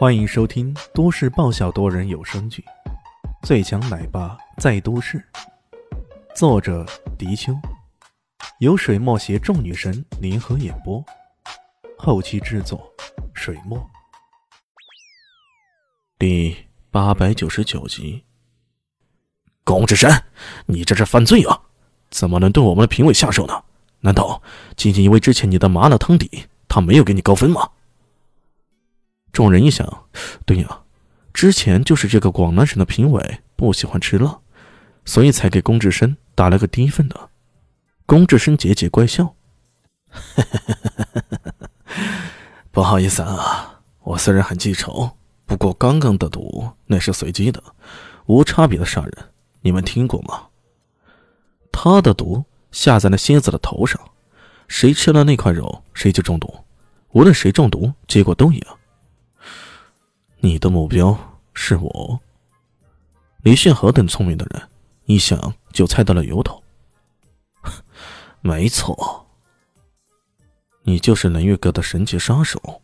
欢迎收听都市爆笑多人有声剧《最强奶爸在都市》，作者：迪秋，由水墨携众女神联合演播，后期制作：水墨。第八百九十九集，龚志深，你这是犯罪啊！怎么能对我们的评委下手呢？难道仅仅因为之前你的麻辣汤底，他没有给你高分吗？众人一想，对呀，之前就是这个广南省的评委不喜欢吃辣，所以才给龚志深打了个低分的。龚志深桀桀怪笑：“ 不好意思啊，我虽然很记仇，不过刚刚的毒那是随机的，无差别的杀人，你们听过吗？他的毒下在那蝎子的头上，谁吃了那块肉，谁就中毒，无论谁中毒，结果都一样。”你的目标是我，李炫何等聪明的人，一想就猜到了由头。没错，你就是冷月阁的神级杀手。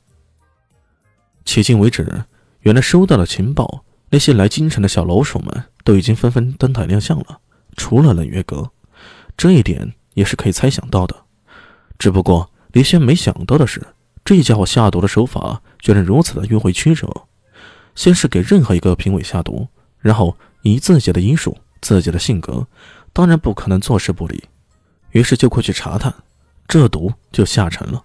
迄今为止，原来收到了情报，那些来京城的小老鼠们都已经纷纷登台亮相了，除了冷月阁，这一点也是可以猜想到的。只不过李炫没想到的是，这家伙下毒的手法居然如此的迂回曲折。先是给任何一个评委下毒，然后以自己的医术、自己的性格，当然不可能坐视不理，于是就过去查探，这毒就下沉了。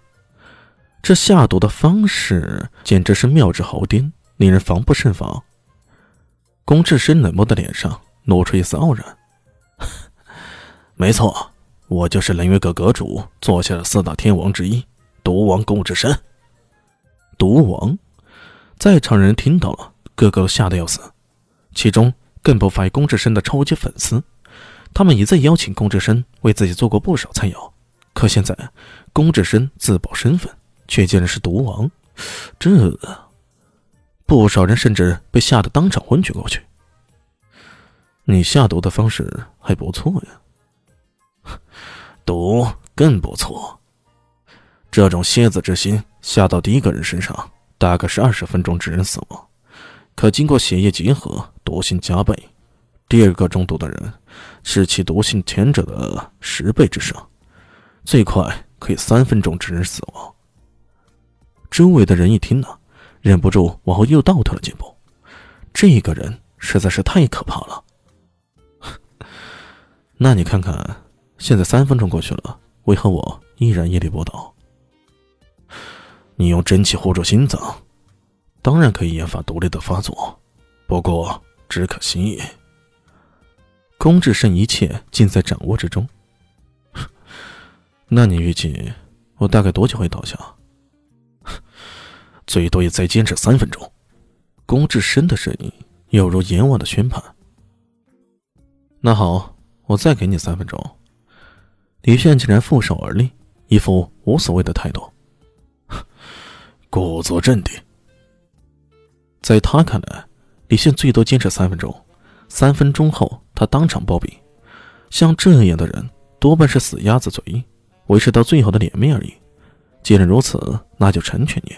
这下毒的方式简直是妙至毫巅，令人防不胜防。龚志深冷漠的脸上露出一丝傲然：“ 没错，我就是冷月阁阁主，坐下的四大天王之一，毒王龚志深。毒王。”在场人听到了，个个都吓得要死，其中更不乏龚志深的超级粉丝。他们一再邀请龚志深为自己做过不少菜肴，可现在龚志深自曝身份，却竟然是毒王，这不少人甚至被吓得当场昏厥过去。你下毒的方式还不错呀，毒更不错，这种蝎子之心下到第一个人身上。大概是二十分钟致人死亡，可经过血液结合，毒性加倍。第二个中毒的人，是其毒性前者的十倍之上，最快可以三分钟致人死亡。周围的人一听呢，忍不住往后又倒退了几步。这个人实在是太可怕了。那你看看，现在三分钟过去了，为何我依然屹立不倒？你用真气护住心脏，当然可以研发毒力的发作，不过只可惜。公智胜一切尽在掌握之中。那你预计我大概多久会倒下？最多也再坚持三分钟。公智深的声音犹如阎王的宣判。那好，我再给你三分钟。李炫竟然负手而立，一副无所谓的态度。故作镇定。在他看来，李现最多坚持三分钟，三分钟后他当场暴毙。像这样的人，多半是死鸭子嘴硬，维持到最后的脸面而已。既然如此，那就成全你。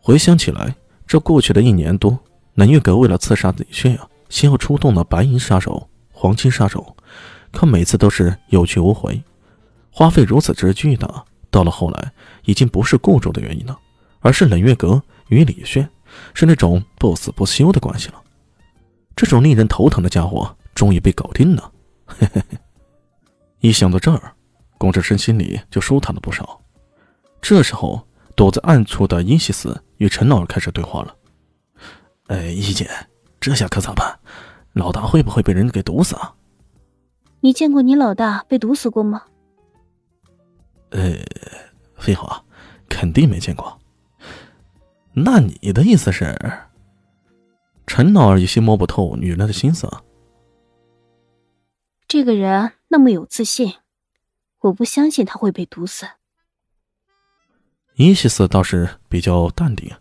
回想起来，这过去的一年多，南岳阁为了刺杀李炫啊，先后出动了白银杀手、黄金杀手，可每次都是有去无回，花费如此之巨大，到了后来，已经不是雇主的原因了。而是冷月阁与李轩是那种不死不休的关系了。这种令人头疼的家伙终于被搞定了。嘿嘿嘿，一想到这儿，龚志深心里就舒坦了不少。这时候，躲在暗处的伊西斯与陈老二开始对话了：“哎，一姐，这下可咋办？老大会不会被人给毒死啊？”“你见过你老大被毒死过吗？”“呃，废话，肯定没见过。”那你的意思是？陈老二有些摸不透女人的心思。这个人那么有自信，我不相信他会被毒死。伊西斯倒是比较淡定，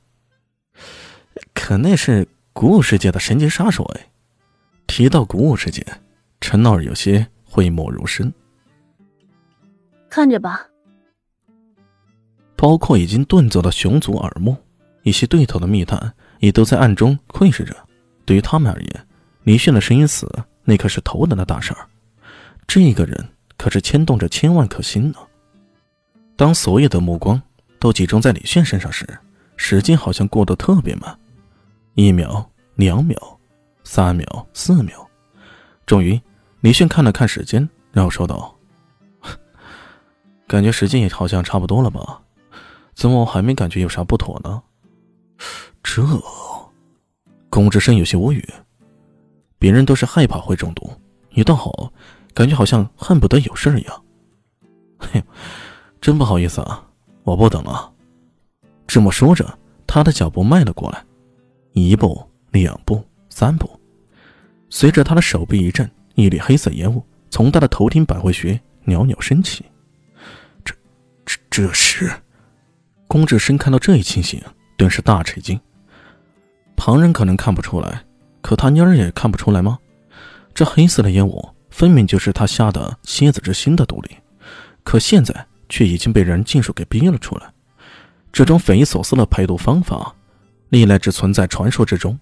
可那是古武世界的神级杀手哎。提到古武世界，陈老二有些讳莫如深。看着吧，包括已经遁走的熊族耳目。一些对头的密探也都在暗中窥视着。对于他们而言，李炫的生死那可是头等的大事儿。这个人可是牵动着千万颗心呢。当所有的目光都集中在李炫身上时，时间好像过得特别慢。一秒，两秒，三秒，四秒，终于，李炫看了看时间，然后说道：“ 感觉时间也好像差不多了吧？怎么我还没感觉有啥不妥呢？”这，龚之深有些无语。别人都是害怕会中毒，你倒好，感觉好像恨不得有事一样。嘿，真不好意思啊，我不等了。这么说着，他的脚步迈了过来。一步，两步，三步，随着他的手臂一震，一缕黑色烟雾从他的头顶百会穴袅袅升起。这、这、这是……龚志深看到这一情形，顿时大吃一惊。旁人可能看不出来，可他蔫儿也看不出来吗？这黑色的烟雾分明就是他下的蝎子之心的毒力，可现在却已经被人尽数给逼了出来。这种匪夷所思的排毒方法。历来只存在传说之中，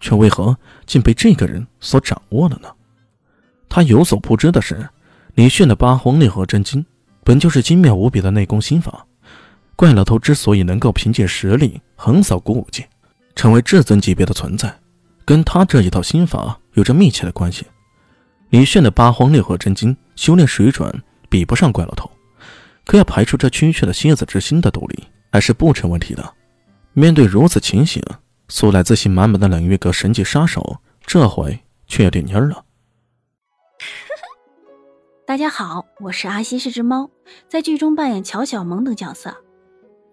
却为何竟被这个人所掌握了呢？他有所不知的是，李炫的八荒六合真经本就是精妙无比的内功心法。怪老头之所以能够凭借实力横扫古武界，成为至尊级别的存在，跟他这一套心法有着密切的关系。李炫的八荒六合真经修炼水准比不上怪老头，可要排除这区区的蝎子之心的毒力，还是不成问题的。面对如此情形，素来自信满满的冷月阁神级杀手，这回却有点蔫了。大家好，我是阿西，是只猫，在剧中扮演乔小萌等角色。